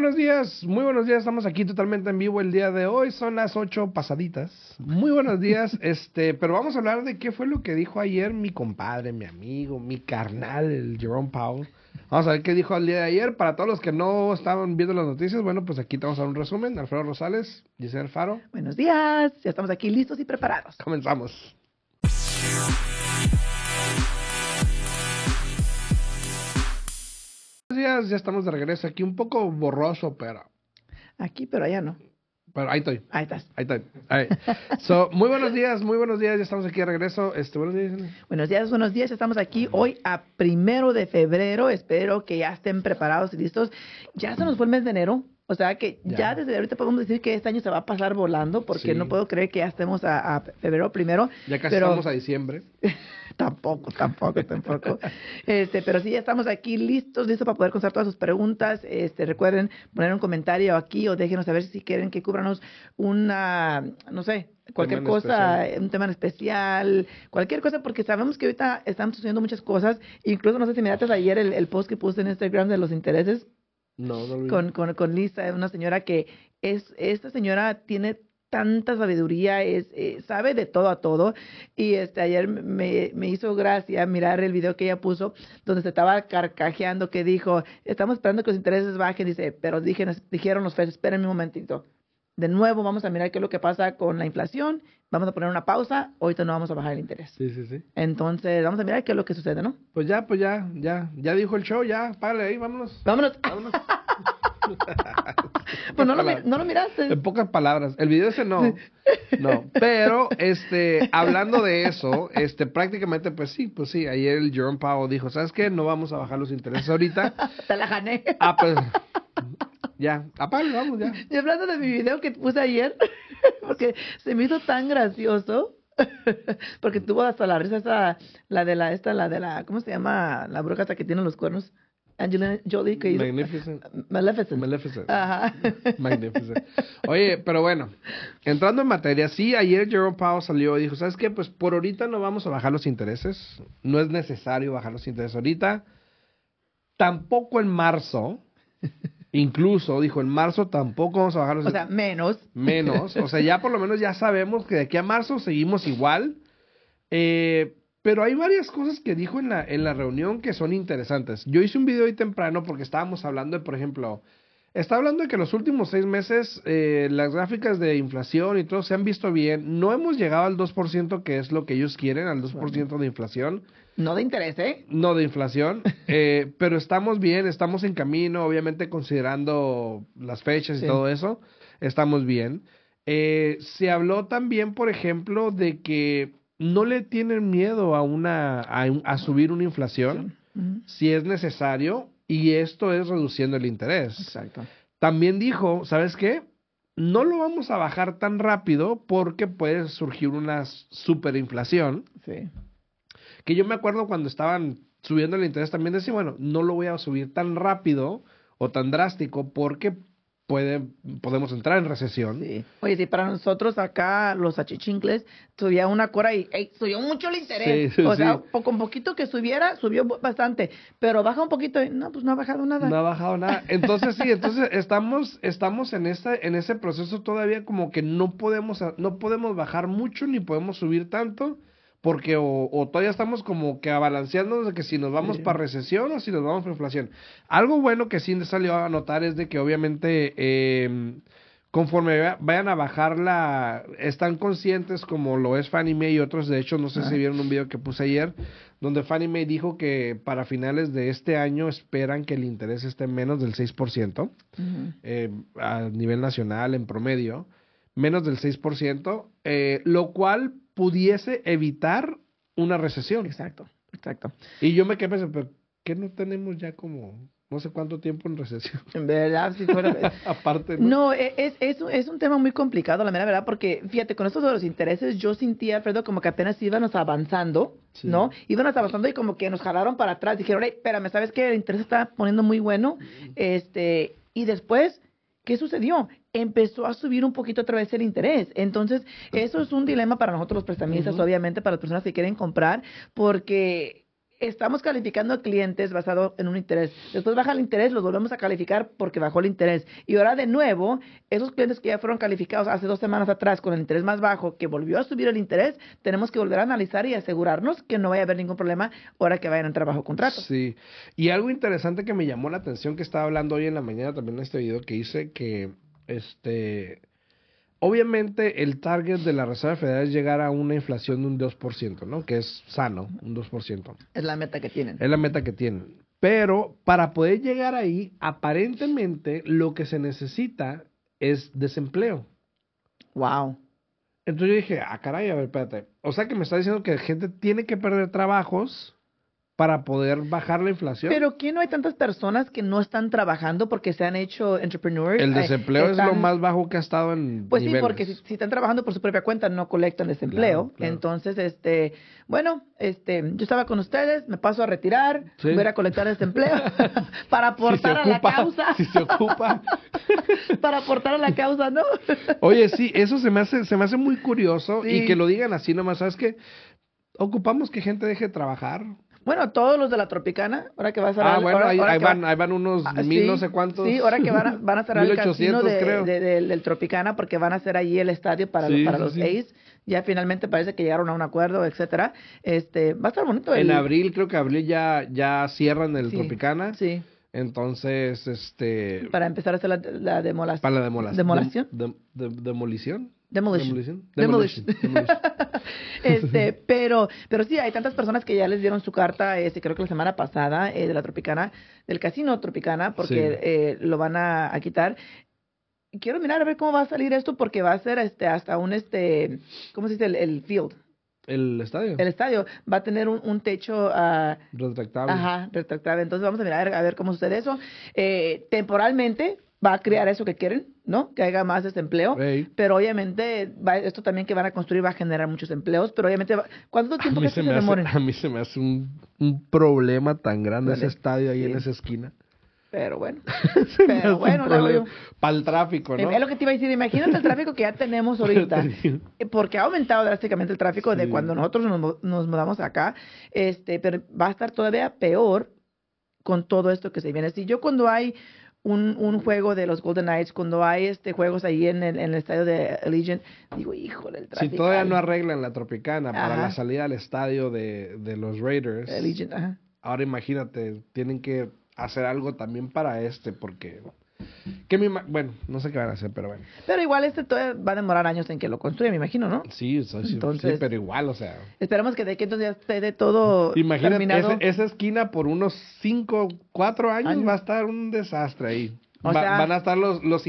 buenos días, muy buenos días. Estamos aquí totalmente en vivo el día de hoy. Son las ocho pasaditas. Muy buenos días. este, pero vamos a hablar de qué fue lo que dijo ayer mi compadre, mi amigo, mi carnal, el Jerome Powell. Vamos a ver qué dijo el día de ayer. Para todos los que no estaban viendo las noticias, bueno, pues aquí te vamos a dar un resumen. Alfredo Rosales, Giselle Faro. Buenos días, ya estamos aquí listos y preparados. Comenzamos. Días, ya estamos de regreso aquí, un poco borroso, pero, Aquí, pero allá no. pero ahí estoy. Ahí estás. Ahí estoy. Ahí. So, muy buenos días, muy buenos días, ya estamos aquí de regreso. Este, buenos días. Buenos días, buenos días. Estamos aquí hoy a primero de febrero. Espero que ya estén preparados y listos. Ya se nos fue el mes de enero. O sea que ya, Ya. desde ahorita podemos decir que este año se va a pasar volando porque Sí. no puedo creer que ya estemos a, a febrero primero. Ya casi pero estamos a diciembre. tampoco, tampoco, tampoco. Este, pero sí, ya estamos aquí listos, listos para poder contestar todas sus preguntas. Este, recuerden poner un comentario aquí o déjenos saber si quieren que cubramos una, no sé, cualquier cosa, un tema en especial, cualquier cosa, porque sabemos que ahorita están sucediendo muchas cosas. Incluso, no sé si miraste ayer el, el post que puse en Instagram de los intereses Con, con, con Lisa, una señora que es, esta señora tiene tanta sabiduría, es, eh, sabe de todo a todo. Y este ayer me, me hizo gracia mirar el video que ella puso, donde se estaba carcajeando, que dijo, estamos esperando que los intereses bajen, dice, pero dijeron, dijeron los Fed, esperen un momentito. De nuevo vamos a mirar qué es lo que pasa con la inflación, vamos a poner una pausa, ahorita no vamos a bajar el interés. Sí, sí, sí. Entonces, vamos a mirar qué es lo que sucede, ¿no? Pues ya, pues ya, ya, ya dijo el show, ya, párale ahí, vámonos. Vámonos. Vámonos. pues no lo, no lo miraste. En pocas palabras, el video ese no, no, pero este, hablando de eso, este, prácticamente, pues sí, pues sí, ayer el Jerome Powell dijo, ¿sabes qué? No vamos a bajar los intereses ahorita. Te la gané. Ah, pues, ya, apágale, vamos ya. Y hablando de mi video que puse ayer, porque se me hizo tan gracioso, porque tuvo hasta la risa esa, la de la, esta, la de la, ¿cómo se llama? La bruja esta que tiene los cuernos. Angelina Jolie, que hizo. Magnificent. Maleficent. Maleficent. Ajá. Magnificent. Oye, pero bueno, entrando en materia, sí, ayer Jerome Powell salió y dijo, ¿sabes qué? Pues por ahorita no vamos a bajar los intereses, no es necesario bajar los intereses ahorita, tampoco en marzo, incluso dijo, en marzo tampoco vamos a bajar los O sea, menos. menos, o sea, ya por lo menos ya sabemos que de aquí a marzo seguimos igual, eh, pero hay varias cosas que dijo en la, en la reunión que son interesantes. Yo hice un video hoy temprano porque estábamos hablando de, por ejemplo, está hablando de que los últimos seis meses eh, las gráficas de inflación y todo se han visto bien. No hemos llegado al 2% que es lo que ellos quieren, al 2% de inflación. No de interés, ¿eh? No de inflación, eh, pero estamos bien, estamos en camino, obviamente considerando las fechas y Sí. todo eso, estamos bien. Eh, se habló también, por ejemplo, de que no le tienen miedo a una a, subir una inflación si es necesario y esto es reduciendo el interés. Exacto. También dijo, ¿sabes qué? No lo vamos a bajar tan rápido porque puede surgir una superinflación Sí. que yo me acuerdo cuando estaban subiendo el interés también decía, bueno, no lo voy a subir tan rápido o tan drástico porque puede, podemos entrar en recesión. Sí. Oye, sí, para nosotros acá, los achichincles, subía una cora y ey, subió mucho el interés. Sí, o sea, sí. con poquito que subiera, subió bastante. Pero baja un poquito y no, pues no ha bajado nada. No ha bajado nada. Entonces sí, entonces estamos, estamos en ese, en ese proceso todavía como que no podemos, no podemos bajar mucho ni podemos subir tanto. Porque o, o todavía estamos como que abalanceándonos de que si nos vamos Sí. para recesión o si nos vamos para inflación. Algo bueno que sí salió a notar es de que obviamente eh, conforme va- vayan a bajar la... Están conscientes como lo es Fannie Mae y otros. De hecho, no sé si vieron un video que puse ayer donde Fannie Mae dijo que para finales de este año esperan que el interés esté menos del 6% Ujú. eh, a nivel nacional en promedio, menos del 6%, eh, lo cual pudiese evitar una recesión. Exacto, exacto. Y yo me quedé pensando, pero ¿qué no tenemos ya como no sé cuánto tiempo en recesión? En verdad, si fuera... Aparte, ¿no? No, e- es, es, un- es un tema muy complicado, la mera verdad, porque fíjate, con esto de los intereses, yo sentía, Alfredo, como que apenas íbamos avanzando, Sí. ¿no? Íbamos avanzando y como que nos jalaron para atrás. Dijeron, hey, espérame, ¿sabes qué? El interés está poniendo muy bueno. Este, y después, ¿qué sucedió? Empezó a subir un poquito otra vez el interés. Entonces, eso es un dilema para nosotros los prestamistas, obviamente, para las personas que quieren comprar, porque estamos calificando clientes basado en un interés. Después baja el interés, los volvemos a calificar porque bajó el interés. Y ahora de nuevo, esos clientes que ya fueron calificados hace dos semanas atrás con el interés más bajo, que volvió a subir el interés, tenemos que volver a analizar y asegurarnos que no vaya a haber ningún problema ahora que vayan a entrar bajo contrato. Sí. Y algo interesante que me llamó la atención que estaba hablando hoy en la mañana también en este video que hice que este Obviamente el target de la Reserva Federal es llegar a una inflación de un 2%, ¿no? Que es sano, un 2%. Es la meta que tienen. Es la meta que tienen. Pero para poder llegar ahí, aparentemente lo que se necesita es desempleo. Wow. Entonces yo dije, ah, caray, a ver, espérate. O sea que me está diciendo que la gente tiene que perder trabajos para poder bajar la inflación. Pero ¿quién no hay tantas personas que no están trabajando porque se han hecho entrepreneurs? El desempleo es lo más bajo que ha estado en Pues sí, porque si, están trabajando por su propia cuenta no colectan desempleo. Entonces, este, bueno, este, yo estaba con ustedes, me paso a retirar, voy a colectar desempleo para aportar a la causa. Si se ocupa. para aportar a la causa, ¿no? Oye, sí, eso se me hace se me hace muy curioso y que lo digan así nomás, ¿sabes qué? Ocupamos que gente deje de trabajar. Bueno, todos los de la Tropicana, ahora que va a ser... Ah, bueno, ahí, van, ahí van unos ah, mil no sé cuántos. Sí, ahora que van a, van a cerrar el casino de, del Tropicana porque van a hacer allí el estadio para, para los A's. Ya finalmente parece que llegaron a un acuerdo, etcétera. Este, va a estar bonito. En abril, creo que abril ya, ya cierran el Tropicana. Sí. Entonces, este... Para empezar a hacer la, la demolación. Para la demolación. ¿Demolación? demolición. Demolition. Demolition. este, pero, pero sí, hay tantas personas que ya les dieron su carta, este, creo que la semana pasada, eh, de la Tropicana, del casino Tropicana, porque eh, lo van a, quitar. Quiero mirar a ver cómo va a salir esto, porque va a ser este hasta un, este, ¿cómo se dice? El, field. ¿El estadio? El estadio va a tener un, techo uh, retractable. Ajá, retractable. Entonces vamos a mirar a ver cómo sucede eso. Eh, temporalmente va a crear eso que quieren, ¿no? Que haya más desempleo. Pero obviamente va, esto también que van a construir va a generar muchos empleos. Pero obviamente, ¿cuánto tiempo que se, me hace, A mí se me hace un, un problema tan grande ese estadio ahí en esa esquina. Pero bueno. pero bueno, Para el tráfico, ¿no? Es lo que te iba a decir. Imagínate el tráfico que ya tenemos ahorita. porque ha aumentado drásticamente el tráfico de cuando nosotros nos, nos mudamos acá. Este, pero va a estar todavía peor con todo esto que se viene. Si yo cuando hay un, un juego de los Golden Knights, cuando hay este juegos ahí en el, en el estadio de Allegiant, digo, híjole, el. Si todavía no arreglan la Tropicana para la salida al estadio de, de los Raiders, ahora imagínate, tienen que hacer algo también para este, porque que mi bueno, no sé qué van a hacer, pero bueno. Pero igual este va a demorar años en que lo construya, me imagino, ¿no? Sí, sí, entonces, sí, pero igual, o sea. Esperamos que de aquí entonces ya esté de todo Imagínate, esa esquina por unos 5, 4 años, va a estar un desastre ahí. O sea, van a estar los los,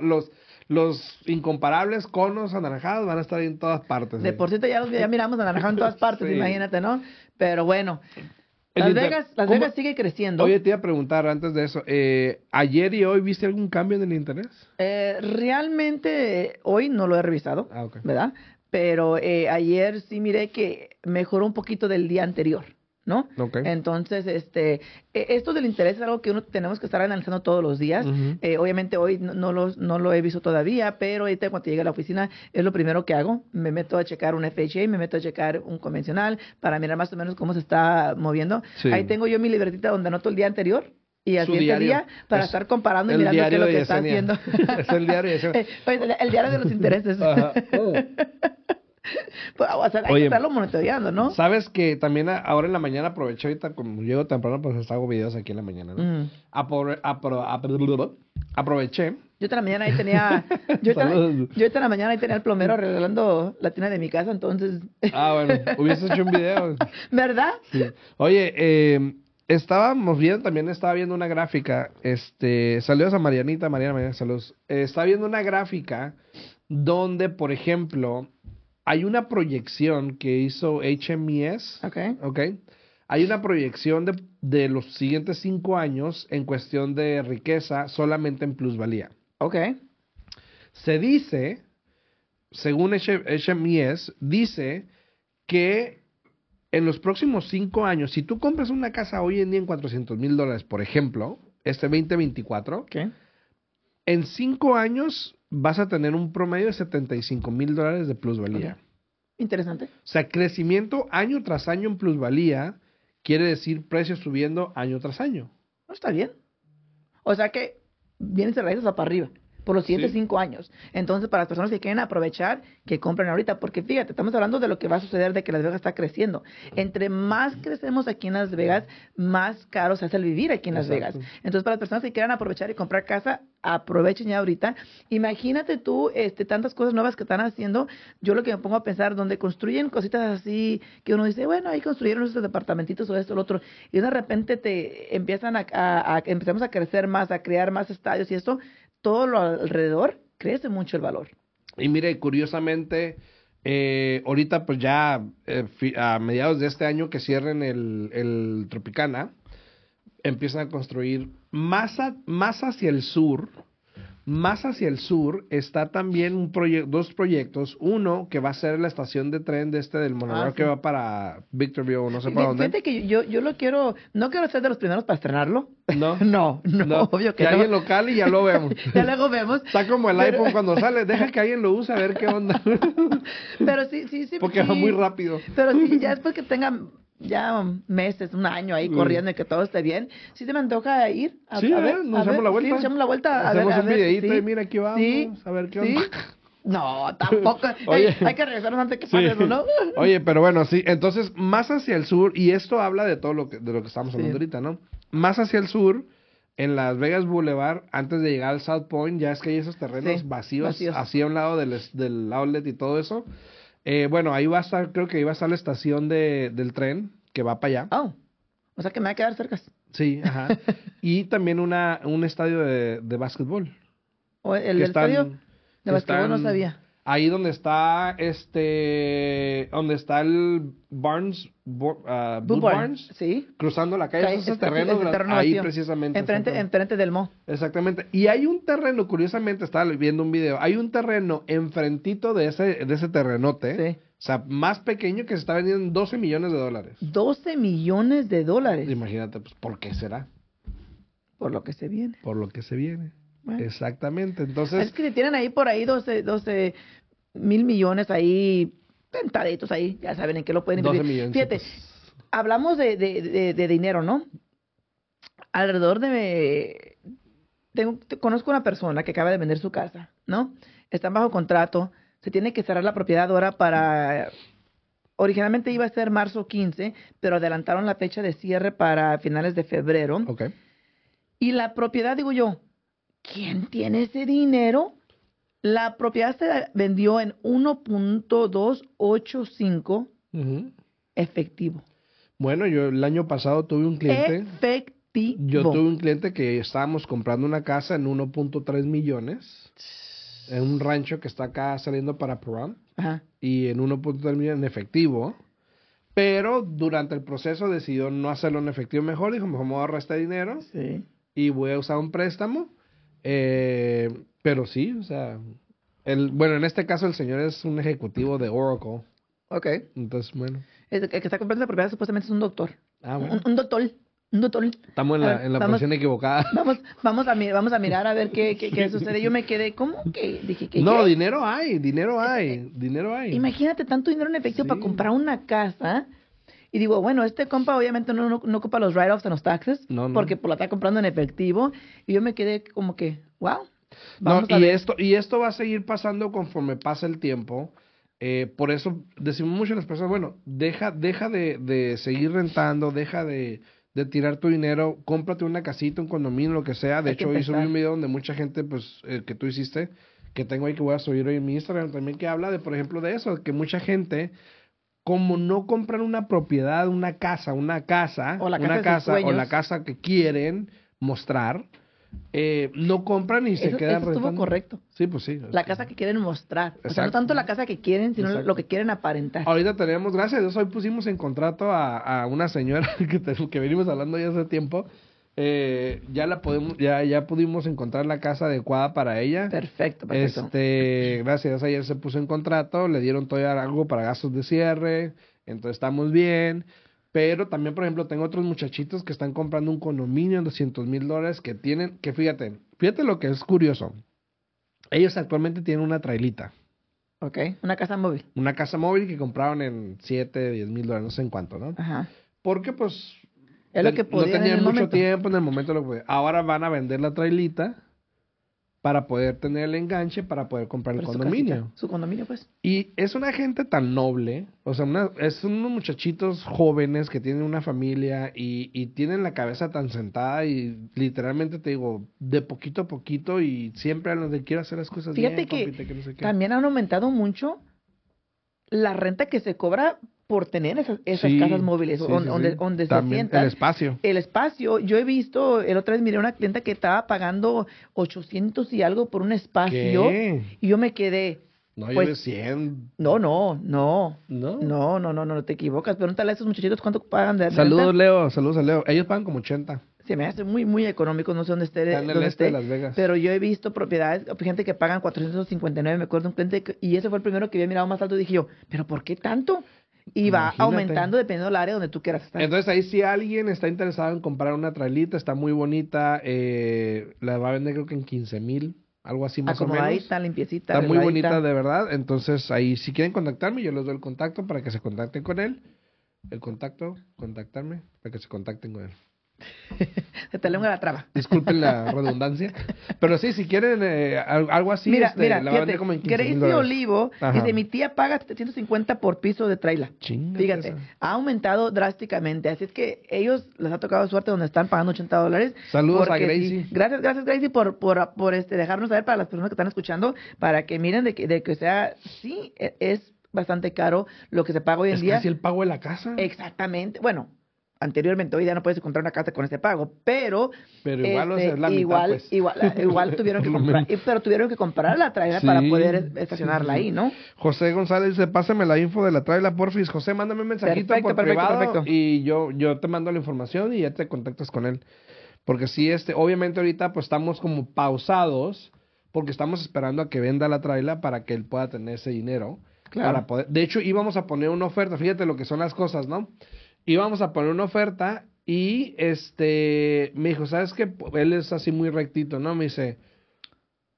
los los incomparables conos anaranjados van a estar ahí en todas partes. De por cierto, ya, los, ya miramos anaranjados en todas partes, imagínate, ¿no? Pero bueno, las Vegas, Las Vegas sigue creciendo. Oye, te iba a preguntar antes de eso, eh, ¿ayer y hoy viste algún cambio en el interés? Eh, realmente hoy no lo he revisado, ah, ¿verdad? Pero eh, ayer sí miré que mejoró un poquito del día anterior. ¿No? Entonces, este, e, esto del interés es algo que uno tenemos que estar analizando todos los días. Eh, obviamente hoy no, lo, no lo he visto todavía, pero ahorita cuando llegue a la oficina es lo primero que hago. Me meto a checar un FHA, me meto a checar un convencional para mirar más o menos cómo se está moviendo. Ahí tengo yo mi libretita donde anoto el día anterior y al siguiente día para estar comparando y mirando qué es lo que está haciendo. es el diario de el, diario de los intereses. Oh. Pues, o sea, hay que estarlo monitoreando, ¿no? Sabes que también ahora en la mañana aproveché, ahorita como llego temprano, pues hago videos aquí en la mañana, ¿no? Mm. aproveché. Yo esta la mañana ahí tenía, yo esta, yo esta la mañana ahí tenía el plomero arreglando la tienda de mi casa, entonces. ah, bueno, hubiese hecho un video. ¿Verdad? Sí. Oye, eh, estábamos viendo, también estaba viendo una gráfica, este, saludos a Marianita, Mariana, Mariana, saludos. Eh, estaba viendo una gráfica donde, por ejemplo, hay una proyección que hizo HMES. Ok. Ok. Hay una proyección de, de los siguientes cinco años en cuestión de riqueza solamente en plusvalía. Ok. Se dice, según HMES, dice que en los próximos cinco años, si tú compras una casa hoy en día en 400 mil dólares, por ejemplo, este 2024, ¿Qué? en cinco años vas a tener un promedio de 75 mil dólares de plusvalía. Interesante. O sea, crecimiento año tras año en plusvalía quiere decir precios subiendo año tras año. No está bien. O sea que vienen raíces para arriba por los siguientes Sí. cinco años. Entonces, para las personas que quieren aprovechar, que compren ahorita, porque fíjate, estamos hablando de lo que va a suceder de que Las Vegas está creciendo. Entre más crecemos aquí en Las Vegas, más caro se hace el vivir aquí en Las Exacto. Vegas. Entonces, para las personas que quieran aprovechar y comprar casa, aprovechen ya ahorita. Imagínate tú, este, tantas cosas nuevas que están haciendo. Yo lo que me pongo a pensar, donde construyen cositas así, que uno dice, bueno, ahí construyeron estos departamentitos o esto, o lo otro, y de repente te empiezan a, a- a- empezamos a crecer más, a crear más estadios y esto, todo lo alrededor crece mucho el valor. Y mire, curiosamente, eh, ahorita pues ya eh, a mediados de este año que cierren el, el Tropicana, empiezan a construir más, más hacia el sur, más hacia el sur está también un proye- dos proyectos, uno que va a ser la estación de tren de este del monorail Ah, sí. que va para Victorville o no sé para dónde. Fíjate que yo, yo lo quiero, no quiero ser de los primeros para estrenarlo. No, No, no, obvio que hay no. en local y ya lo vemos. Ya luego vemos. Está como el Pero- iPhone cuando sale, deja que alguien lo use a ver qué onda. Pero sí, sí, sí. Porque va sí. muy rápido. Pero sí, ya después que tengan ya meses, un año ahí Mm. corriendo y que todo esté bien, sí se me antoja ir a, Sí, a ver, nos a echamos ver, la vuelta. Sí, echamos la vuelta. A Hacemos ver, a un ver, videíto sí. y mira, aquí vamos, Sí, a ver qué onda. No, tampoco. Oye. Hay que regresarnos antes que pase eso, ¿no? Oye, pero bueno, sí, entonces más hacia el sur, y esto habla de todo lo que, de lo que estamos hablando ahorita, ¿no? Más hacia el sur, en Las Vegas Boulevard, antes de llegar al South Point, ya es que hay esos terrenos vacíos, vacíos. así a un lado del, del outlet y todo eso. Eh, bueno, ahí va a estar, creo que ahí va a estar la estación de, del tren que va para allá. Oh, o sea que me va a quedar cerca. Sí, ajá. y también una, un estadio de, de básquetbol. O el están- estadio de que basquetbol no sabía. Ahí donde está este, donde está el Barnes, Bo- ah, Boot Barnes, Sí. cruzando la calle, esos está- terrenos, terreno ahí vacío. precisamente. Enfrente, enfrente del mo. Exactamente. Y hay un terreno, curiosamente, estaba viendo un video, hay un terreno enfrentito de ese, de ese terrenote, Sí. o sea, más pequeño que se está vendiendo en 12 millones de dólares. 12 millones de dólares. Imagínate, pues, ¿por qué será? Por lo que se viene. Por lo que se viene. Bueno. Exactamente. Entonces, Es que tienen ahí por ahí 12, 12 mil millones ahí, pentaditos ahí, ya saben en qué lo pueden 12 invertir. millones. Fíjate, pues, hablamos de, de, de, de dinero, ¿no? Alrededor de... Tengo, te- conozco una persona que acaba de vender su casa, ¿no? Están bajo contrato, se tiene que cerrar la propiedad ahora para... Originalmente iba a ser marzo 15, pero adelantaron la fecha de cierre para finales de febrero. ok. Y la propiedad, digo yo, ¿quién tiene ese dinero? La propiedad se vendió en 1.285 Ujú. efectivo. Bueno, yo el año pasado tuve un cliente. Efectivo. Yo tuve un cliente que estábamos comprando una casa en 1.3 millones en un rancho que está acá saliendo para Puram Ajá. y en 1.3 millones en efectivo. Pero durante el proceso decidió no hacerlo en efectivo mejor. Dijo, mejor me voy a ahorrar este dinero Sí. y voy a usar un préstamo. Eh, pero sí, o sea, el, bueno, en este caso el señor es un ejecutivo de Oracle. Ok. Entonces, bueno. El que está comprando la propiedad supuestamente es un doctor. Ah, un, bueno. un doctor. Un doctor. Estamos en la, ver, en la vamos. posición equivocada. Vamos, vamos, a, vamos a mirar a ver qué, qué, qué sucede. Yo me quedé, ¿cómo que? Dije que. No, ¿qué? dinero hay, dinero hay, dinero hay. Imagínate tanto dinero en efectivo Sí. para comprar una casa. Y digo, bueno, este compa obviamente no, no, no ocupa los write-offs en los taxes, No, no. porque pues, la está comprando en efectivo. Y yo me quedé como que, wow. No, Vamos a y ver. esto, y esto va a seguir pasando conforme pasa el tiempo. Eh, por eso decimos mucho a las personas, bueno, deja, deja de, de seguir rentando, deja de, de tirar tu dinero, cómprate una casita, un condominio, lo que sea. De Hay hecho, empezar. un video donde mucha gente, pues, el que tú hiciste, que tengo ahí que voy a subir hoy en mi Instagram también, que habla de, por ejemplo, de eso, que mucha gente, como no compran una propiedad, una casa, una casa, O la casa una casa, o la casa que quieren mostrar, eh, no compran y se Eso, quedan eso estuvo rentando. correcto. Sí, pues sí. La casa que quieren mostrar. O sea, no tanto la casa que quieren, sino Exacto. lo que quieren aparentar. Ahorita tenemos, gracias a Dios, hoy pusimos en contrato a, a una señora que, te- que venimos hablando ya hace tiempo. Eh, ya la podemos, ya, ya pudimos encontrar la casa adecuada para ella. Perfecto, perfecto. Este, gracias a ayer se puso en contrato, le dieron todavía algo para gastos de cierre, entonces estamos bien. Pero también, por ejemplo, tengo otros muchachitos que están comprando un condominio en 200 mil dólares que tienen, que fíjate, fíjate lo que es curioso. Ellos actualmente tienen una trailita. Ok, una casa móvil. Una casa móvil que compraron en 7, 10 mil dólares, no sé en cuánto, ¿no? Ajá. porque pues Es lo que no en tenían el mucho momento. tiempo en el momento. Lo que, ahora van a vender la trailita para poder tener el enganche para poder comprar el su condominio. casita, Su condominio, pues. Y es una gente tan noble, o sea, una- es unos muchachitos jóvenes que tienen una familia y, y tienen la cabeza tan sentada y literalmente te digo, de poquito a poquito y siempre a los de quiero hacer las cosas Fíjate bien, que que no sé qué. También han aumentado mucho la renta que se cobra por tener esas, esas Sí, casas móviles, sí, on- sí, donde, se sientan. el espacio. el espacio, yo he visto, el otra vez miré una clienta que estaba pagando 800 y algo por un espacio ¿Qué? y yo me quedé, No, Pues- yo de 100. no, no, no, ¿No? no, no, no, no te equivocas, pregúntale a esos muchachitos cuánto pagan de Saludos, renta. Leo. Saludos a Leo. Ellos pagan como 80. Se me hace muy, muy económico, no sé dónde esté. Están en el dónde este de Las Vegas. Pero yo he visto propiedades, gente que pagan 459, me acuerdo un cliente, que- y ese fue el primero que había mirado más alto, dije yo, pero ¿por qué tanto? Y va aumentando dependiendo del área donde tú quieras estar. Entonces ahí si alguien está interesado en comprar una trailita, está muy bonita, eh, la va a vender creo que en 15 mil, algo así más o menos. Acomodadita, limpiecita. Está muy bonita de verdad, entonces ahí si quieren contactarme, yo les doy el contacto para que se contacten con él. El contacto, contactarme, para que se contacten con él. Se te lengua la traba. Disculpen la redundancia. Pero sí, si quieren eh, al- algo así, mira, este, mira, la va a vender fíjate, como en 15 Gracie mil dólares. Olivo Ajá. dice, mi tía paga 750 por piso de traila. Chingate Fíjate, esa. ha aumentado drásticamente, así es que ellos les ha tocado suerte donde están pagando 80 dólares. Saludos a Gracie. sí, gracias, gracias Gracie por, por, por este, dejarnos saber para las personas que están escuchando, para que miren de que, de que sea, sí, e- es bastante caro lo que se paga hoy en Es día. casi el pago de la casa. Exactamente, bueno, anteriormente hoy ya no puedes encontrar una casa con ese pago, pero Pero igual, o sea, este, es la mitad, igual, pues. igual, igual tuvieron que comprar, pero tuvieron que comprar la traila para Sí, poder es- sí, estacionarla sí, sí. ahí, ¿no? José González dice, pásame la info de la traila, porfis. José, mándame un mensajito Perfecto, por perfecto, privado perfecto. y yo, yo te mando la información y ya te contactas con él. Porque sí, este, obviamente ahorita pues estamos como pausados porque estamos esperando a que venda la traila para que él pueda tener ese dinero. Claro. Para poder, de hecho, íbamos a poner una oferta, fíjate lo que son las cosas, ¿no? Íbamos a poner una oferta y este me dijo, ¿sabes qué? Él es así muy rectito, ¿no? Me dice,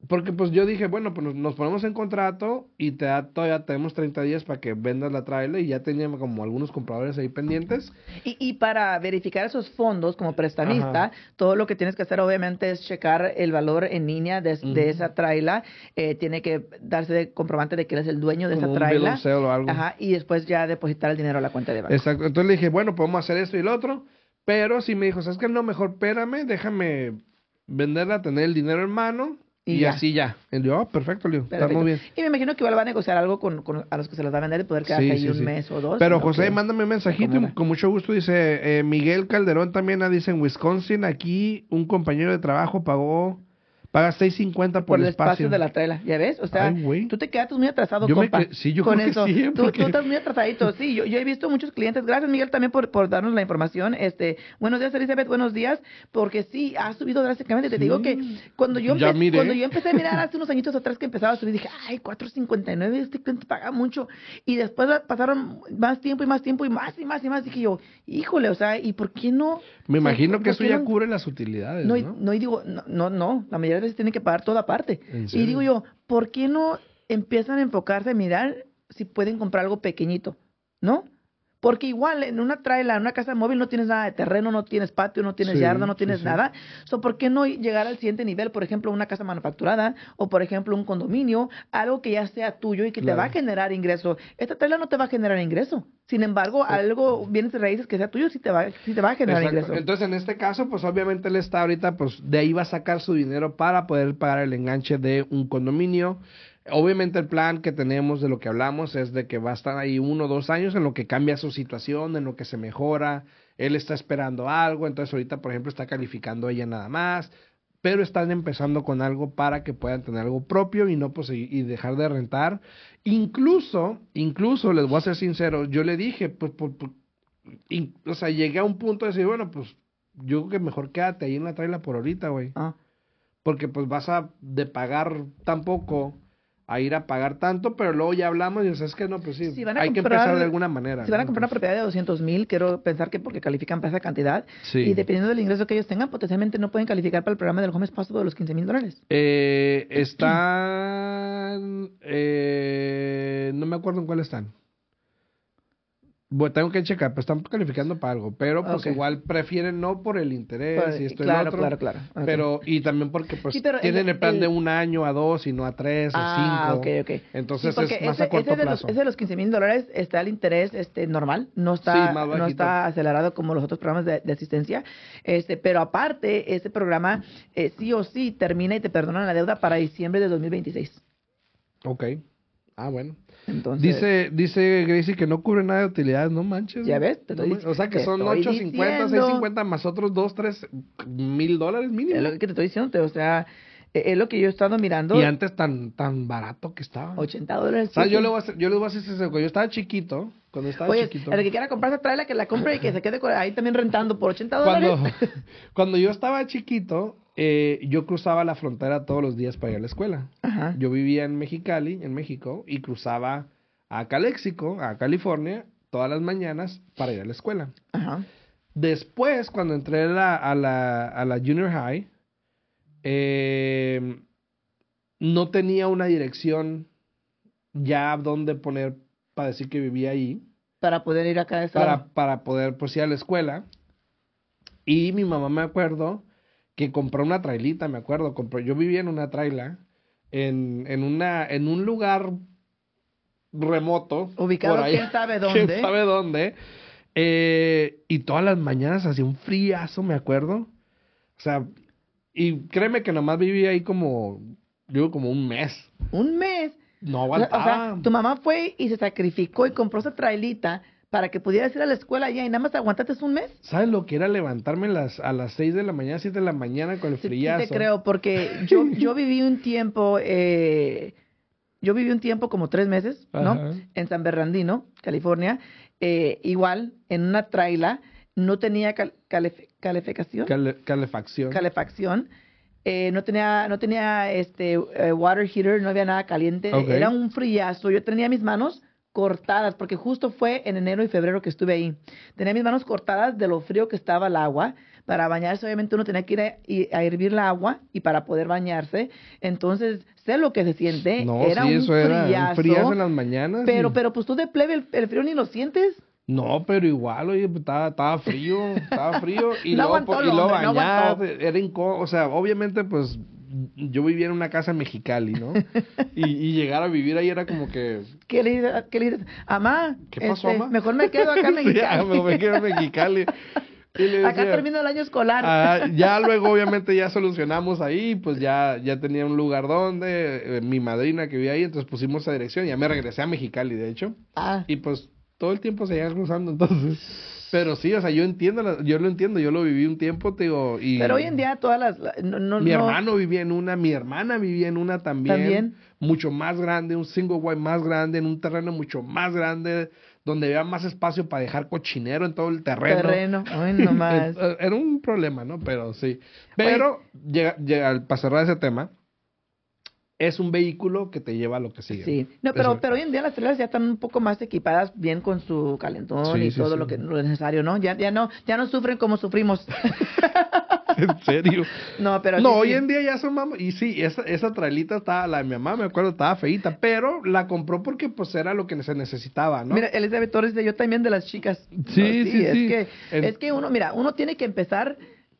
porque pues yo dije, bueno, pues nos, ponemos en contrato y te da, todavía tenemos 30 días para que vendas la trailer y ya teníamos como algunos compradores ahí pendientes. Y, y para verificar esos fondos como prestamista, Ajá. todo lo que tienes que hacer obviamente es checar el valor en línea de, esa traila. Eh, tiene que darse de comprobante de que él es el dueño de como esa sale o algo. Ajá, y después ya depositar el dinero a la cuenta de banco. Exacto. Entonces le dije, bueno, podemos hacer esto y lo otro. Pero sí me dijo, ¿sabes qué? No, mejor espérame, déjame venderla, tener el dinero en mano Y y, ya. así ya. Y yo, oh, perfecto, Leo, está muy bien. Y me imagino que igual va a negociar algo con, con- a los que se los va a vender y poder quedarse Sí, ahí sí, un sí. mes o dos. Pero José, mándame un mensajito y con mucho gusto. Dice eh, Miguel Calderón también dice en Wisconsin, aquí un compañero de trabajo pagó, paga 6.50 por, por el espacio de la traila, ¿ya ves? O sea, Ay, tú te quedaste muy atrasado, Yo compa. sí, yo con creo que eso. sí, tú, porque- tú estás muy atrasadito, sí. Yo, yo he visto muchos clientes. Gracias, Miguel, también por, por darnos la información. Este, buenos días, Elizabeth, buenos días. Porque sí, ha subido drásticamente. Te digo que cuando yo, Ya empe- miré. cuando yo empecé a mirar hace unos añitos atrás que empezaba a subir, dije, ay, 4.59, este cliente paga mucho. Y después pasaron más tiempo y más tiempo y más y más y más. Dije yo, híjole, o sea, ¿y por qué no? Me imagino ¿por que eso ya cubre las utilidades, no, ¿no? y, no, y digo, no, no, no, la mayoría de veces tienen que pagar toda parte. ¿En Y digo yo, ¿por qué no empiezan a enfocarse a mirar si pueden comprar algo pequeñito? ¿No? Porque igual en una traila, en una casa móvil no tienes nada de terreno, no tienes patio, no tienes Sí, yarda, no sí, tienes sí. nada. So, ¿Por qué no llegar al siguiente nivel? Por ejemplo, una casa manufacturada o, por ejemplo, un condominio, algo que ya sea tuyo y que te va a generar ingreso. Esta traila no te va a generar ingreso. Sin embargo, algo, bienes de raíces que sea tuyo, sí te va, sí te va a generar Exacto. ingreso. Entonces, en este caso, pues obviamente él está ahorita, pues de ahí va a sacar su dinero para poder pagar el enganche de un condominio. Obviamente el plan que tenemos de lo que hablamos es de que va a estar ahí uno o dos años en lo que cambia su situación, en lo que se mejora. Él está esperando algo, entonces ahorita, por ejemplo, está calificando ella nada más, pero están empezando con algo para que puedan tener algo propio y no pues y, dejar de rentar. Incluso, incluso les voy a ser sincero, yo le dije, pues, in- o sea, llegué a un punto de decir, bueno, pues yo creo que mejor quédate ahí en la traila por ahorita, güey. Ah. Porque pues vas a de pagar tan poco a ir a pagar tanto, pero luego ya hablamos y dices, es que no, pues sí, Si van a hay que empezar de alguna manera. Si van a ¿no? comprar una propiedad de 200 mil, quiero pensar que porque califican para esa cantidad, Sí. y dependiendo del ingreso que ellos tengan, potencialmente no pueden calificar para el programa del Home Possible de los 15 mil dólares. Eh, están, eh, no me acuerdo en cuál están. Bueno, tengo que checar, pero están calificando para algo. Pero pues Ok. igual prefieren no por el interés Pues, y esto y claro, otro. claro, claro. Ok. Pero, y también porque pues Sí, tienen el- el, plan el- de un año a dos y no a tres Ah, o ok, cinco. ok. Entonces Sí, es más ese, a corto ese de los, plazo. ese de los 15 mil dólares está el interés este, normal, no está, Sí, más no está acelerado como los otros programas de, de asistencia. Este, pero aparte, ese programa eh, sí o sí termina y te perdonan la deuda para diciembre de 2026. Ok. Ah, bueno. Entonces, Dice, dice Gracie que no cubre nada de utilidades, no manches. Ya ves, te No estoy o sea que son estoy 8.50, diciendo. 6.50 más otros 2, 3 mil dólares mínimo. es lo que te estoy diciendo, te- o sea, es lo que yo he estado mirando. Y antes tan, tan barato que estaba. 80 dólares. O sea, sí, yo le voy a hacer, yo les voy a hacer ese Yo estaba chiquito, cuando estaba Oye, chiquito. el que quiera comprarse, tráela, que la compre y que se quede ahí también rentando por 80 Cuando, dólares. cuando yo estaba chiquito, eh, yo cruzaba la frontera todos los días para ir a la escuela. Ajá. Yo vivía en Mexicali, en México, y cruzaba a Calexico, a California, todas las mañanas para ir a la escuela. Ajá. Después, cuando entré a la, a la, a la junior high, eh, no tenía una dirección ya donde poner para decir que vivía ahí, Para poder ir acá a esa. para, para poder pues ir a la escuela. Y mi mamá me acuerdo que compró una trailita, me acuerdo, compró, yo vivía en una traila, en, en, una, en un lugar remoto. Ubicado por ahí. quién sabe dónde. quién sabe dónde. Eh, y todas las mañanas hacía un friazo, me acuerdo. O sea, y créeme que nomás vivía ahí como, digo, como un mes. Un mes. No aguantaba. o sea, tu mamá fue y se sacrificó y compró esa trailita para que pudieras ir a la escuela allá y nada más aguantaste un mes. ¿Sabes lo que era levantarme las, a las 6 de la mañana, 7 de la mañana con el Sí, te creo, porque yo, yo viví un tiempo, eh, yo viví un tiempo como tres meses, ¿no? Ajá. En San Bernardino, California, eh, igual, en una traila, no tenía cal- calef- calificación, Cale- calefacción. calefacción, eh, no tenía, no tenía este eh, water heater, no había nada caliente, era un friazo. Yo tenía mis manos cortadas, porque justo fue en enero y febrero que estuve ahí. Tenía mis manos cortadas de lo frío que estaba el agua. Para bañarse, obviamente, uno tenía que ir a, hervir el agua y para poder bañarse. Entonces, sé lo que se siente. no, era sí, un eso era un en las mañanas. Pero, y- pero, pues tú de plebe, el, el frío ni lo sientes. No, pero igual, oye, pues, estaba, estaba frío, estaba frío. Y No luego, y luego hombre, no bañar, era incómodo. O sea, obviamente, pues, yo vivía en una casa en Mexicali, ¿no? y, y llegar a vivir ahí era como que... ¿Qué le dices? ¿Qué le dices? Amá, ¿Qué pasó, este, amá? mejor me quedo acá en Sí, Mexicali. me, quedo en Mexicali. Acá termina el año escolar. Ah, ya luego obviamente ya solucionamos ahí, pues ya, ya tenía un lugar donde, eh, mi madrina que vivía ahí, entonces pusimos esa dirección, ya me regresé a Mexicali de hecho, Ah, y pues todo el tiempo se iba cruzando entonces, pero sí, o sea, yo entiendo, la- yo lo entiendo, yo lo viví un tiempo, te digo, y pero hoy en día todas las... la- No, no, mi no- hermano vivía en una, mi hermana vivía en una también, También. mucho más grande, un single wide más grande, en un terreno mucho más grande, donde había más espacio para dejar cochinero en todo el terreno. terreno. Ay, nomás. Era un problema, ¿no? Pero sí. Pero, llega, llega, para cerrar ese tema, es un vehículo que te lleva a lo que sigue. Sí, no, pero, Eso- pero hoy en día las trailers ya están un poco más equipadas, bien con su calentón Sí, y sí, todo sí. lo que lo necesario, ¿no? Ya, ya no, ya no sufren como sufrimos. ¿En serio? no, pero no, hoy en día ya son mamás. Y sí, esa, esa trailita estaba, la de mi mamá, me acuerdo, estaba feita, pero la compró porque pues era lo que se necesitaba, ¿no? Mira, Elizabeth Torres dice, yo también de las chicas. Sí, sí, es. Que, En- Es que uno, mira, uno tiene que empezar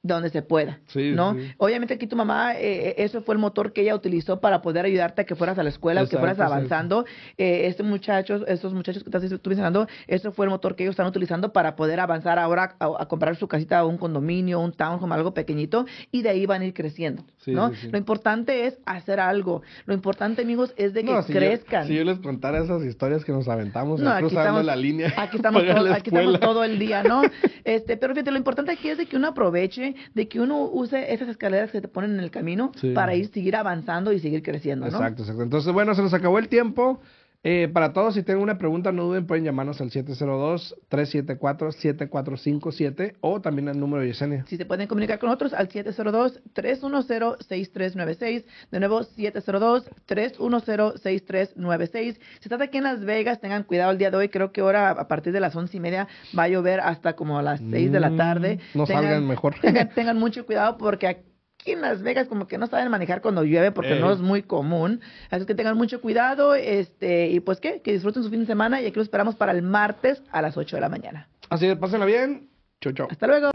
donde se pueda, Sí, ¿no? sí. Obviamente aquí tu mamá, eh, eh, eso fue el motor que ella utilizó para poder ayudarte a que fueras a la escuela, o que fueras Exacto, avanzando. Eh, este muchacho, estos muchachos que estás tú mencionando, eso fue el motor que ellos están utilizando para poder avanzar ahora a, a comprar su casita un condominio, un townhome, algo pequeñito, y de ahí van a ir creciendo, Sí, ¿no? Lo importante es hacer algo. Lo importante, amigos, es de que No, si yo- crezcan. si yo les contara esas historias que nos aventamos No, aquí estamos, la línea. aquí estamos, todo, aquí estamos todo el día, ¿no? Este, pero fíjate, lo importante aquí es de que uno aproveche, de que uno use esas escaleras que te ponen en el camino Sí. para ir seguir avanzando y seguir creciendo, ¿no? Exacto, exacto. Entonces, bueno, se nos acabó el tiempo. Eh, para todos, si tienen una pregunta, no duden, pueden llamarnos al 702-374-7457 o también al número de Yesenia. Si se pueden comunicar con nosotros al 702-310-6396. De nuevo, 702-310-6396. Si estás aquí en Las Vegas, tengan cuidado el día de hoy. Creo que ahora a partir de las once y media va a llover hasta como a las seis de la Mm, tarde. no salgan mejor. Tengan, tengan mucho cuidado porque aquí en Las Vegas como que no saben manejar cuando llueve porque Ey. no es muy común. Así que tengan mucho cuidado, este, y pues qué, que disfruten su fin de semana y aquí los esperamos para el martes a las 8 de la mañana. Así que pásenla bien. Chau, chau. Hasta luego.